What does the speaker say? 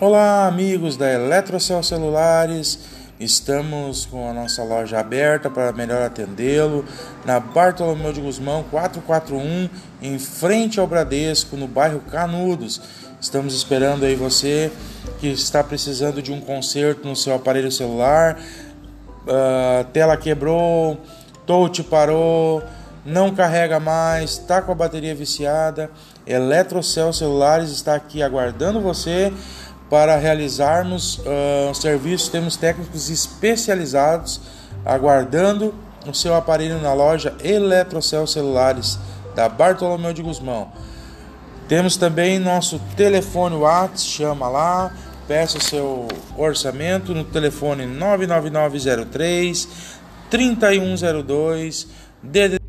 Olá, amigos da Eletrocel Celulares. Estamos com a nossa loja aberta para melhor atendê-lo na Bartolomeu de Guzmão 441, em frente ao Bradesco, no bairro Canudos. Estamos esperando aí você que está precisando de um conserto no seu aparelho celular. Uh, tela quebrou, touch parou, não carrega mais, está com a bateria viciada. Eletrocel Celulares está aqui aguardando você para realizarmos uh, serviços. Temos técnicos especializados aguardando o seu aparelho na loja Eletrocel Celulares da Bartolomeu de Guzmão. Temos também nosso telefone WhatsApp, chama lá, peça o seu orçamento no telefone 99903 3102 DD